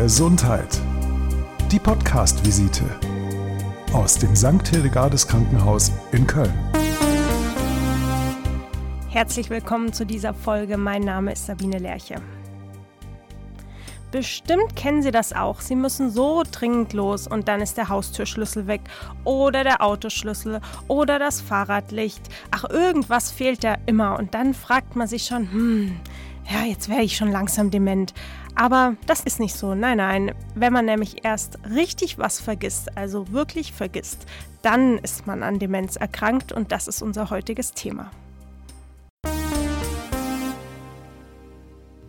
Gesundheit. Die Podcast-Visite aus dem St. Hildegardes Krankenhaus in Köln. Herzlich willkommen zu dieser Folge. Mein Name ist Sabine Lerche. Bestimmt kennen Sie das auch. Sie müssen so dringend los und dann ist der Haustürschlüssel weg oder der Autoschlüssel oder das Fahrradlicht. Ach, irgendwas fehlt ja immer und dann fragt man sich schon, hm, ja, jetzt wäre ich schon langsam dement. Aber das ist nicht so. Nein, nein. Wenn man nämlich erst richtig was vergisst, also wirklich vergisst, dann ist man an Demenz erkrankt und das ist unser heutiges Thema.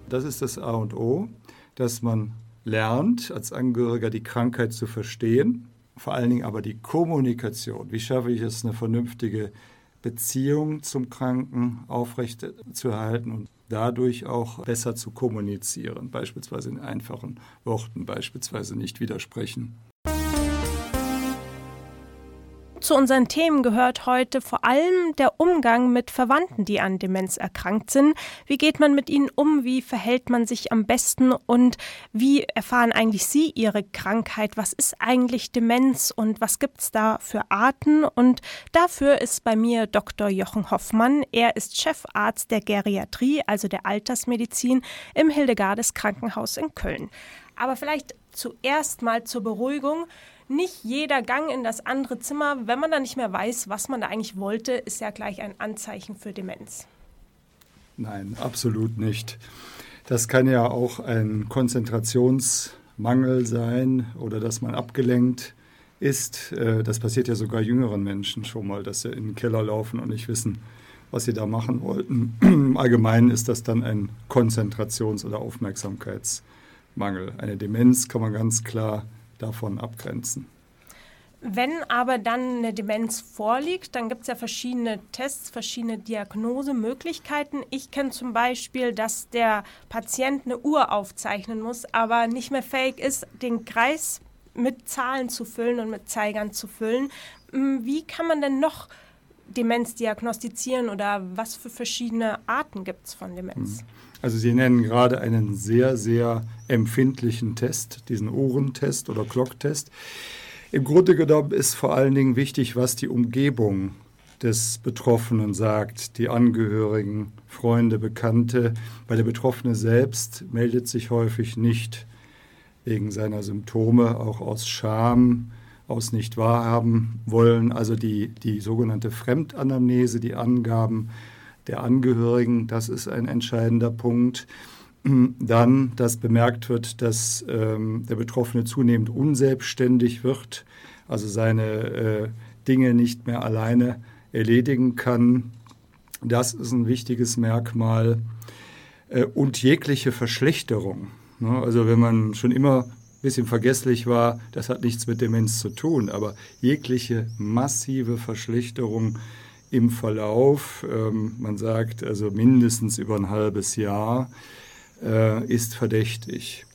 Das ist das A und O, dass man lernt, als Angehöriger die Krankheit zu verstehen, vor allen Dingen aber die Kommunikation. Wie schaffe ich es, eine vernünftige Beziehung zum Kranken aufrechtzuerhalten und dadurch auch besser zu kommunizieren, beispielsweise in einfachen Worten, beispielsweise nicht widersprechen. Zu unseren Themen gehört heute vor allem der Umgang mit Verwandten, die an Demenz erkrankt sind. Wie geht man mit ihnen um? Wie verhält man sich am besten? Und wie erfahren eigentlich Sie Ihre Krankheit? Was ist eigentlich Demenz und was gibt es da für Arten? Und dafür ist bei mir Dr. Jochen Hoffmann. Er ist Chefarzt der Geriatrie, also der Altersmedizin im Hildegardes Krankenhaus in Köln. Aber vielleicht zuerst mal zur Beruhigung nicht jeder Gang in das andere Zimmer, wenn man dann nicht mehr weiß, was man da eigentlich wollte, ist ja gleich ein Anzeichen für Demenz. Nein, absolut nicht. Das kann ja auch ein Konzentrationsmangel sein oder dass man abgelenkt ist. Äh, das passiert ja sogar jüngeren Menschen schon mal, dass sie in den Keller laufen und nicht wissen, was sie da machen wollten. Im Allgemeinen ist das dann ein Konzentrations- oder Aufmerksamkeitsmangel. Eine Demenz kann man ganz klar davon abgrenzen. Wenn aber dann eine Demenz vorliegt, dann gibt es ja verschiedene Tests, verschiedene Diagnosemöglichkeiten. Ich kenne zum Beispiel, dass der Patient eine Uhr aufzeichnen muss, aber nicht mehr fähig ist, den Kreis mit Zahlen zu füllen und mit Zeigern zu füllen. Hm, wie kann man denn noch Demenz diagnostizieren oder was für verschiedene Arten gibt es von Demenz? Mhm. Also Sie nennen gerade einen sehr, sehr empfindlichen Test, diesen Ohrentest oder Glocktest. Im Grunde genommen ist vor allen Dingen wichtig, was die Umgebung des Betroffenen sagt, die Angehörigen, Freunde, Bekannte, weil der Betroffene selbst meldet sich häufig nicht wegen seiner Symptome, auch aus Scham, aus nicht wahrhaben wollen, also die, die sogenannte Fremdanamnese, die Angaben der Angehörigen, das ist ein entscheidender Punkt. Dann, dass bemerkt wird, dass ähm, der Betroffene zunehmend unselbstständig wird, also seine äh, Dinge nicht mehr alleine erledigen kann. Das ist ein wichtiges Merkmal. Äh, und jegliche Verschlechterung. Ne? Also wenn man schon immer ein bisschen vergesslich war, das hat nichts mit Demenz zu tun, aber jegliche massive Verschlechterung im Verlauf, ähm, man sagt also mindestens über ein halbes Jahr, äh, ist verdächtig.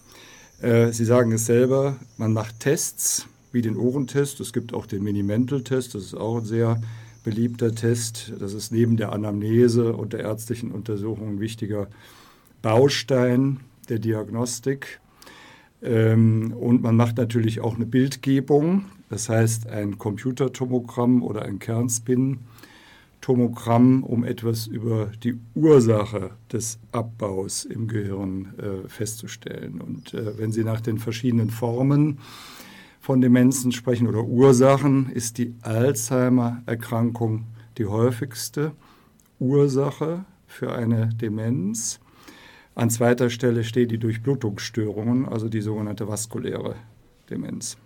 Äh, Sie sagen es selber, man macht Tests, wie den Ohrentest. Es gibt auch den Mini-Mental-Test, das ist auch ein sehr beliebter Test. Das ist neben der Anamnese und der ärztlichen Untersuchung ein wichtiger Baustein der Diagnostik. Ähm, und man macht natürlich auch eine Bildgebung, das heißt ein Computertomogramm oder ein Kernspin Tomogramm, um etwas über die Ursache des Abbaus im Gehirn äh, festzustellen. Und äh, wenn Sie nach den verschiedenen Formen von Demenzen sprechen oder Ursachen, ist die Alzheimer-Erkrankung die häufigste Ursache für eine Demenz. An zweiter Stelle steht die Durchblutungsstörungen, also die sogenannte vaskuläre Demenz.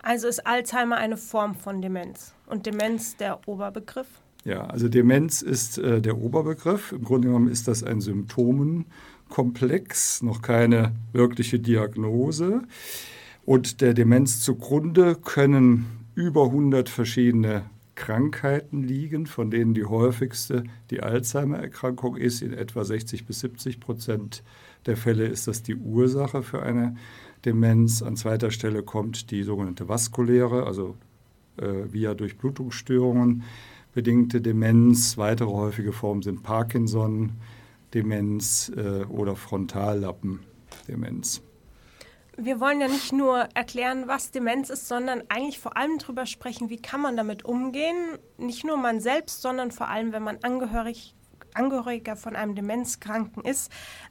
Also ist Alzheimer eine Form von Demenz und Demenz der Oberbegriff? Ja, also Demenz ist äh, der Oberbegriff. Im Grunde genommen ist das ein Symptomenkomplex, noch keine wirkliche Diagnose. Und der Demenz zugrunde können über 100 verschiedene Krankheiten liegen, von denen die häufigste die Alzheimer-Erkrankung ist. In etwa 60 bis 70 Prozent der Fälle ist das die Ursache für eine Demenz. An zweiter Stelle kommt die sogenannte vaskuläre, also äh, via Durchblutungsstörungen bedingte Demenz. Weitere häufige Formen sind Parkinson, Demenz äh, oder Frontallappendemenz. wir wollen ja nicht nur erklären, was Demenz ist, sondern eigentlich vor allem darüber sprechen, wie kann man damit umgehen. Nicht nur man selbst, sondern vor allem, wenn man angehörig, Angehöriger von einem Demenzkranken ist.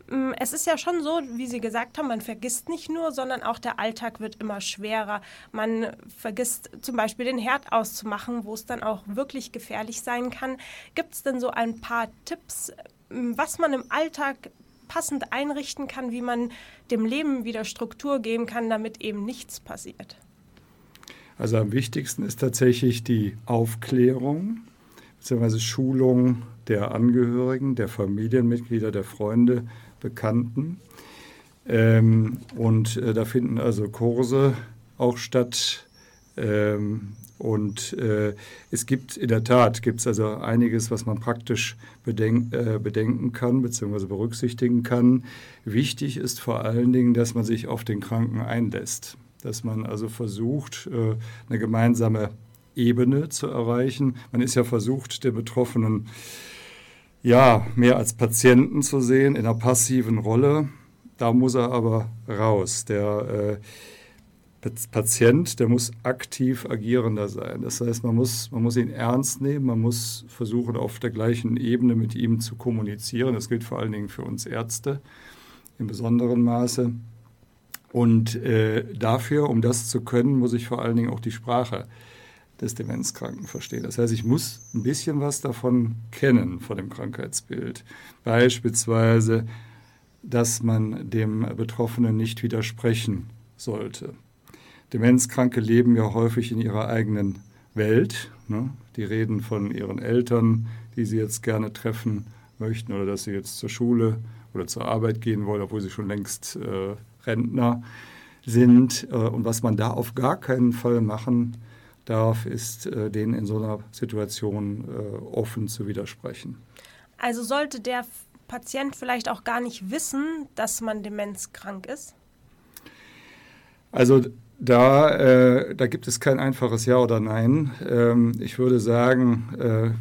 Mm, es ist ja schon so, wie Sie gesagt haben, man vergisst nicht nur, sondern auch der Alltag wird immer schwerer. Man vergisst zum Beispiel den Herd auszumachen, wo es dann auch wirklich gefährlich sein kann. Gibt es denn so ein paar Tipps, mm, was man im Alltag passend einrichten kann, wie man dem Leben wieder Struktur geben kann, damit eben nichts passiert? Also am wichtigsten ist tatsächlich die Aufklärung bzw. Schulung der Angehörigen, der Familienmitglieder, der Freunde, Bekannten. Ähm, und äh, da finden also Kurse auch statt. Ähm, und äh, es gibt in der Tat gibt es also einiges, was man praktisch bedenk, äh, bedenken kann bzw. berücksichtigen kann. Wichtig ist vor allen Dingen, dass man sich auf den Kranken einlässt, dass man also versucht, äh, eine gemeinsame Ebene zu erreichen. Man ist ja versucht, den Betroffenen ja mehr als Patienten zu sehen in einer passiven Rolle. Da muss er aber raus. Der äh, Patient, der muss aktiv agierender sein. Das heißt, man muss, man muss ihn ernst nehmen, man muss versuchen, auf der gleichen Ebene mit ihm zu kommunizieren. Das gilt vor allen Dingen für uns Ärzte in besonderem Maße. Und äh, dafür, um das zu können, muss ich vor allen Dingen auch die Sprache des Demenzkranken verstehen. Das heißt, ich muss ein bisschen was davon kennen, von dem Krankheitsbild. Beispielsweise, dass man dem Betroffenen nicht widersprechen sollte. Demenzkranke leben ja häufig in ihrer eigenen Welt. Ne? Die reden von ihren Eltern, die sie jetzt gerne treffen möchten oder dass sie jetzt zur Schule oder zur Arbeit gehen wollen, obwohl sie schon längst äh, Rentner sind. Äh, und was man da auf gar keinen Fall machen darf, ist, äh, denen in so einer Situation äh, offen zu widersprechen. Also sollte der Patient vielleicht auch gar nicht wissen, dass man demenzkrank ist? Also da, äh, da gibt es kein einfaches Ja oder Nein. Ähm, ich würde sagen, äh,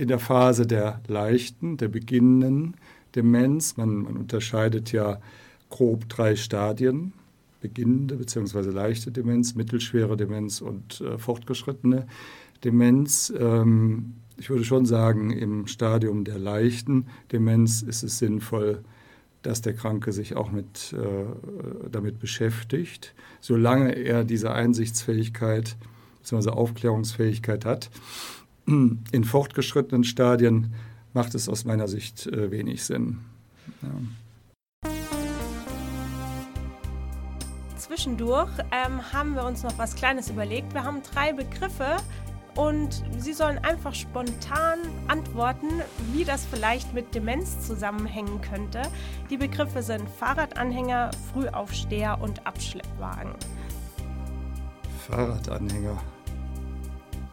in der Phase der leichten, der beginnenden Demenz, man, man unterscheidet ja grob drei Stadien, beginnende bzw. leichte Demenz, mittelschwere Demenz und äh, fortgeschrittene Demenz. Ähm, ich würde schon sagen, im Stadium der leichten Demenz ist es sinnvoll, dass der Kranke sich auch mit, äh, damit beschäftigt, solange er diese Einsichtsfähigkeit bzw. Aufklärungsfähigkeit hat. In fortgeschrittenen Stadien macht es aus meiner Sicht äh, wenig Sinn. Ja. Zwischendurch ähm, haben wir uns noch was Kleines überlegt. Wir haben drei Begriffe, und Sie sollen einfach spontan antworten, wie das vielleicht mit Demenz zusammenhängen könnte. Die Begriffe sind Fahrradanhänger, Frühaufsteher und Abschleppwagen. Fahrradanhänger.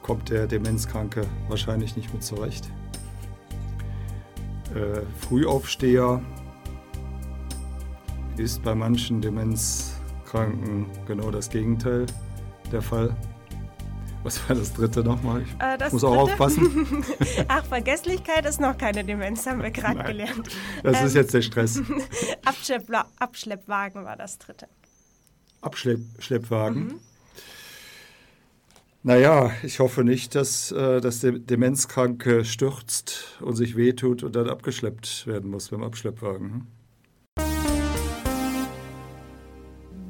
Kommt der Demenzkranke wahrscheinlich nicht mit zurecht. Äh, Frühaufsteher ist bei manchen Demenzkranken genau das Gegenteil der Fall. Was war das dritte nochmal? Ich äh, muss dritte? auch aufpassen. Ach, Vergesslichkeit ist noch keine Demenz, haben wir gerade gelernt. Das ähm, ist jetzt der Stress. Abschlepp, Abschleppwagen war das dritte. Abschleppwagen? Mhm. Naja, ich hoffe nicht, dass, äh, dass der Demenzkranke stürzt und sich wehtut und dann abgeschleppt werden muss beim Abschleppwagen.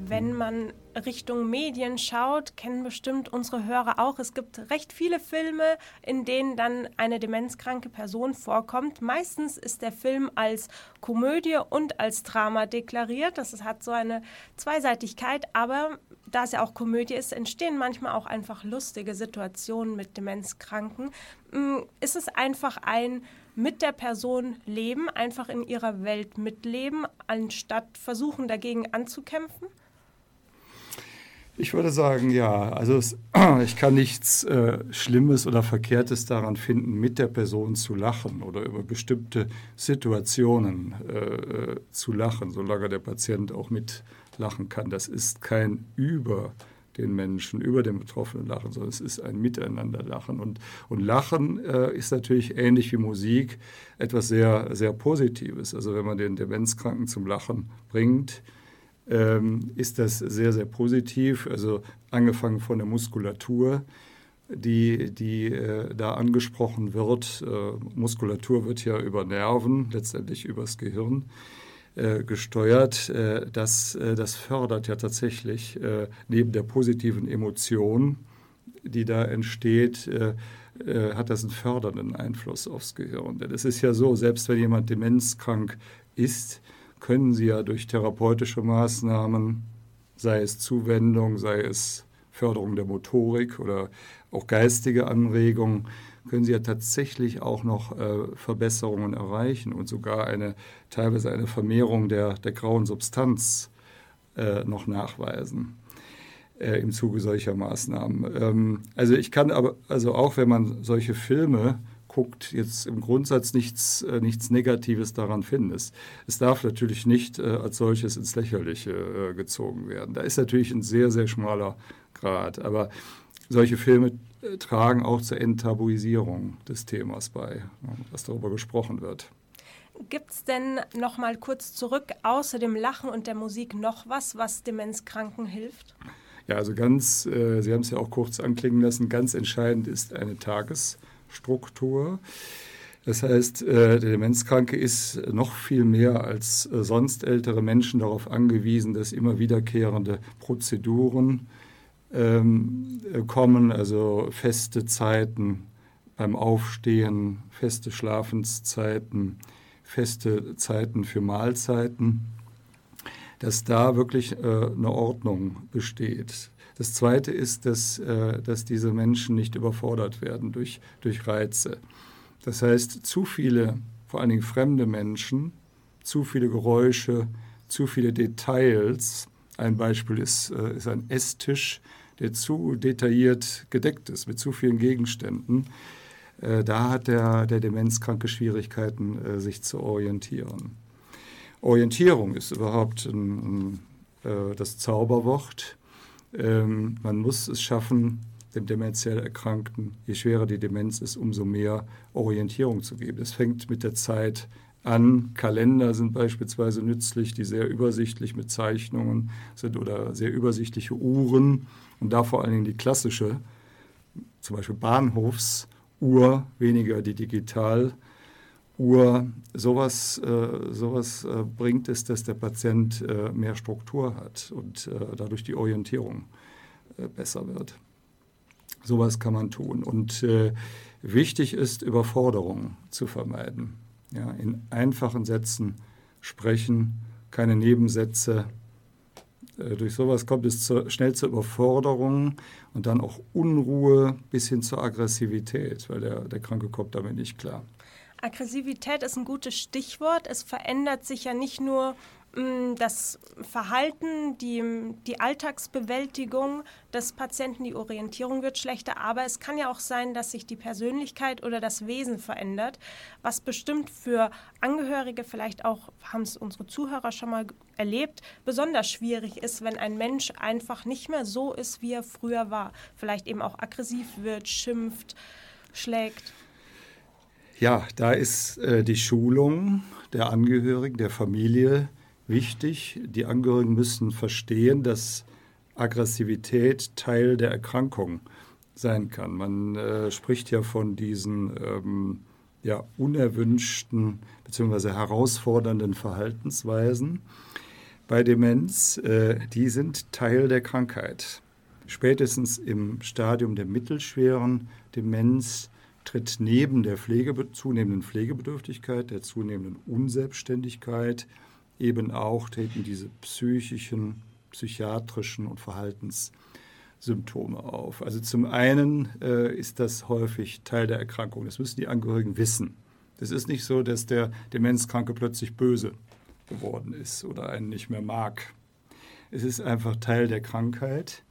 Wenn man Richtung Medien schaut, kennen bestimmt unsere Hörer auch. Es gibt recht viele Filme, in denen dann eine demenzkranke Person vorkommt. Meistens ist der Film als Komödie und als Drama deklariert. Das hat so eine Zweiseitigkeit, aber da es ja auch Komödie ist, entstehen manchmal auch einfach lustige Situationen mit Demenzkranken. Mm, ist es einfach ein mit der Person leben, einfach in ihrer Welt mitleben, anstatt versuchen dagegen anzukämpfen? Ich würde sagen, ja. Also es, ich kann nichts äh, Schlimmes oder Verkehrtes daran finden, mit der Person zu lachen oder über bestimmte Situationen äh, zu lachen, solange der Patient auch mitlachen kann. Das ist kein über den Menschen, über den Betroffenen lachen, sondern es ist ein Miteinanderlachen. Und, und Lachen äh, ist natürlich ähnlich wie Musik etwas sehr, sehr Positives. Also wenn man den Demenzkranken zum Lachen bringt, ähm, ist das sehr, sehr positiv. Also angefangen von der Muskulatur, die, die äh, da angesprochen wird. Äh, Muskulatur wird ja über Nerven, letztendlich übers Gehirn äh, gesteuert. Äh, das, äh, das fördert ja tatsächlich neben der positiven Emotion, die da entsteht, hat das einen fördernden Einfluss aufs Gehirn. Denn es ist ja so, selbst wenn jemand demenzkrank ist, können sie ja durch therapeutische Maßnahmen, sei es Zuwendung, sei es Förderung der Motorik oder auch geistige Anregungen, können sie ja tatsächlich auch noch äh, Verbesserungen erreichen und sogar eine teilweise eine Vermehrung der, der grauen Substanz äh, noch nachweisen äh, im Zuge solcher Maßnahmen. Ähm, also ich kann aber, also auch wenn man solche Filme guckt, jetzt im Grundsatz nichts, äh, nichts Negatives daran finden. Es, es darf natürlich nicht äh, als solches ins Lächerliche äh, gezogen werden. Da ist natürlich ein sehr, sehr schmaler Grad. Aber solche Filme tragen auch zur Enttabuisierung des Themas bei, dass darüber gesprochen wird. Gibt es denn noch mal kurz zurück, außer dem Lachen und der Musik, noch was, was Demenzkranken hilft? Ja, also ganz, äh, Sie haben es ja auch kurz anklingen lassen, ganz entscheidend ist eine Tagesstruktur. Das heißt, äh, der Demenzkranke ist noch viel mehr als äh, sonst ältere Menschen darauf angewiesen, dass immer wiederkehrende Prozeduren ähm, kommen, also feste Zeiten beim Aufstehen, feste Schlafenszeiten, feste Zeiten für Mahlzeiten, dass da wirklich äh, eine Ordnung besteht. Das Zweite ist, dass, äh, dass diese Menschen nicht überfordert werden durch, durch Reize. Das heißt, zu viele, vor allen Dingen fremde Menschen, zu viele Geräusche, zu viele Details. Ein Beispiel ist, äh, ist ein Esstisch, der zu detailliert gedeckt ist mit zu vielen Gegenständen. Äh, da hat der, der Demenzkranke Schwierigkeiten, sich zu orientieren. Orientierung ist überhaupt ein, ein, das Zauberwort. Ähm, man muss es schaffen, dem demenziell Erkrankten, je schwerer die Demenz ist, umso mehr Orientierung zu geben. Es fängt mit der Zeit an. Kalender sind beispielsweise nützlich, die sehr übersichtlich mit Zeichnungen sind oder sehr übersichtliche Uhren und da vor allen Dingen die klassische, zum Beispiel Bahnhofsuhr, weniger die Digitaluhr. Sowas, äh, sowas äh, bringt es, dass der Patient äh, mehr Struktur hat und dadurch die Orientierung besser wird. Sowas kann man tun. Und wichtig ist, Überforderung zu vermeiden. Ja, in einfachen Sätzen sprechen, keine Nebensätze. Durch sowas kommt es zu, schnell zur Überforderung und dann auch Unruhe bis hin zur Aggressivität, weil der, der Kranke kommt damit nicht klar. Aggressivität ist ein gutes Stichwort. Es verändert sich ja nicht nur Mm, das Verhalten, die, die Alltagsbewältigung des Patienten, die Orientierung wird schlechter, aber es kann ja auch sein, dass sich die Persönlichkeit oder das Wesen verändert, was bestimmt für Angehörige, vielleicht auch haben es unsere Zuhörer schon mal erlebt, besonders schwierig ist, wenn ein Mensch einfach nicht mehr so ist, wie er früher war, vielleicht eben auch aggressiv wird, schimpft, schlägt. Ja, da ist äh, die Schulung der Angehörigen, der Familie wichtig. Die Angehörigen müssen verstehen, dass Aggressivität Teil der Erkrankung sein kann. Man äh, spricht ja von diesen ähm, ja, unerwünschten bzw. herausfordernden Verhaltensweisen bei Demenz. Äh, die sind Teil der Krankheit. Spätestens im Stadium der mittelschweren Demenz tritt neben der Pflege, zunehmenden Pflegebedürftigkeit, der zunehmenden Unselbstständigkeit, eben auch treten diese psychischen, psychiatrischen und Verhaltenssymptome auf. Also zum einen äh, ist das häufig Teil der Erkrankung. Das müssen die Angehörigen wissen. Es ist nicht so, dass der Demenzkranke plötzlich böse geworden ist oder einen nicht mehr mag. Es ist einfach Teil der Krankheit.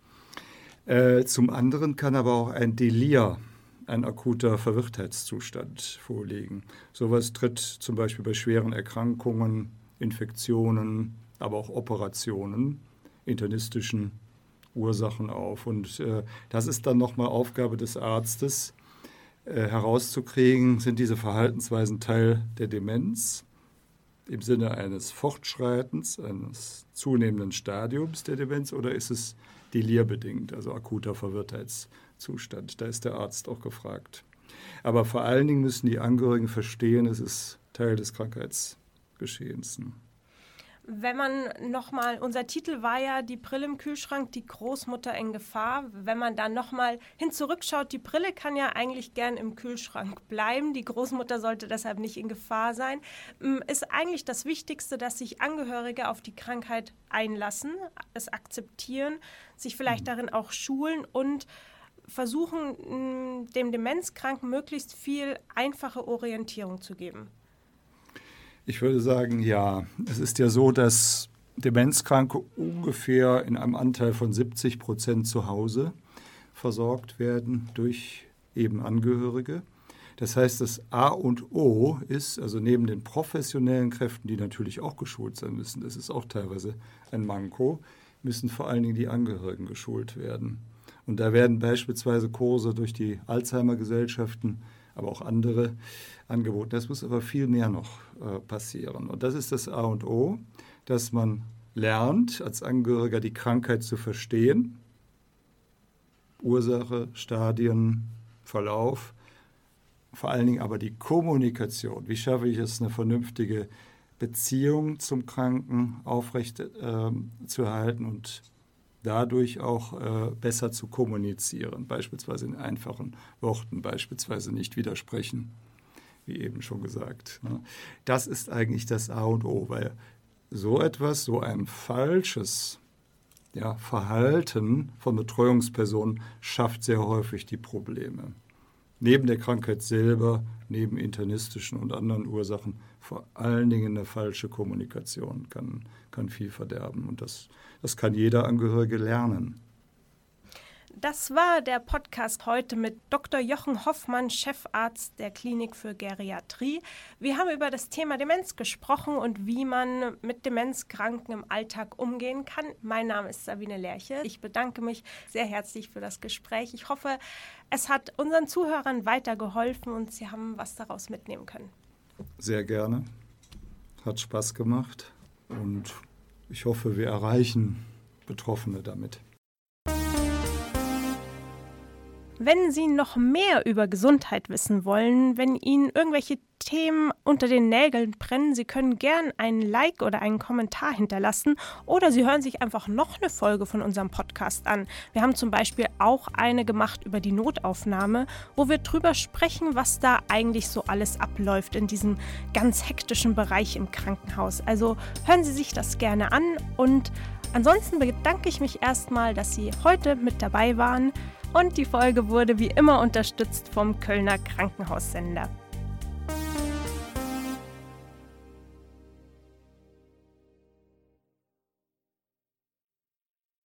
Äh, zum anderen kann aber auch ein Delir, ein akuter Verwirrtheitszustand vorliegen. Sowas tritt zum Beispiel bei schweren Erkrankungen Infektionen, aber auch Operationen, internistischen Ursachen auf. Und äh, das ist dann nochmal Aufgabe des Arztes, äh, herauszukriegen, sind diese Verhaltensweisen Teil der Demenz im Sinne eines Fortschreitens, eines zunehmenden Stadiums der Demenz oder ist es delierbedingt, also akuter Verwirrtheitszustand? Da ist der Arzt auch gefragt. Aber vor allen Dingen müssen die Angehörigen verstehen, es ist Teil des Krankheitsgeschehens. Wenn man nochmal, unser Titel war ja die Brille im Kühlschrank, die Großmutter in Gefahr. Wenn man da nochmal hin zurückschaut, die Brille kann ja eigentlich gern im Kühlschrank bleiben. Die Großmutter sollte deshalb nicht in Gefahr sein. Mm, ist eigentlich das Wichtigste, dass sich Angehörige auf die Krankheit einlassen, es akzeptieren, sich vielleicht mhm. darin auch schulen und versuchen, mm, dem Demenzkranken möglichst viel einfache Orientierung zu geben. Ich würde sagen, ja. Es ist ja so, dass Demenzkranke ungefähr in einem Anteil von 70 Prozent zu Hause versorgt werden durch eben Angehörige. Das heißt, das A und O ist, also neben den professionellen Kräften, die natürlich auch geschult sein müssen, das ist auch teilweise ein Manko, müssen vor allen Dingen die Angehörigen geschult werden. Und da werden beispielsweise Kurse durch die Alzheimer-Gesellschaften aber auch andere angeboten. Das muss aber viel mehr noch äh, passieren. Und das ist das A und O, dass man lernt, als Angehöriger die Krankheit zu verstehen. Ursache, Stadien, Verlauf, vor allen Dingen aber die Kommunikation. Wie schaffe ich es, eine vernünftige Beziehung zum Kranken aufrecht äh, zu erhalten und dadurch auch äh, besser zu kommunizieren, beispielsweise in einfachen Worten, beispielsweise nicht widersprechen, wie eben schon gesagt. Ne? Das ist eigentlich das A und O, weil so etwas, so ein falsches ja, Verhalten von Betreuungspersonen schafft sehr häufig die Probleme. Neben der Krankheit selber, neben internistischen und anderen Ursachen, vor allen Dingen eine falsche Kommunikation kann, kann viel verderben. Und das, das kann jeder Angehörige lernen. Das war der Podcast heute mit Dr. Jochen Hoffmann, Chefarzt der Klinik für Geriatrie. Wir haben über das Thema Demenz gesprochen und wie man mit Demenzkranken im Alltag umgehen kann. Mein Name ist Sabine Lerche. Ich bedanke mich sehr herzlich für das Gespräch. Ich hoffe, es hat unseren Zuhörern weitergeholfen und sie haben was daraus mitnehmen können. Sehr gerne. Hat Spaß gemacht und ich hoffe, wir erreichen Betroffene damit. Wenn Sie noch mehr über Gesundheit wissen wollen, wenn Ihnen irgendwelche Themen unter den Nägeln brennen, Sie können gern einen Like oder einen Kommentar hinterlassen oder Sie hören sich einfach noch eine Folge von unserem Podcast an. Wir haben zum Beispiel auch eine gemacht über die Notaufnahme, wo wir drüber sprechen, was da eigentlich so alles abläuft in diesem ganz hektischen Bereich im Krankenhaus. Also hören Sie sich das gerne an und ansonsten bedanke ich mich erstmal, dass Sie heute mit dabei waren und die Folge wurde wie immer unterstützt vom Kölner Krankenhaussender.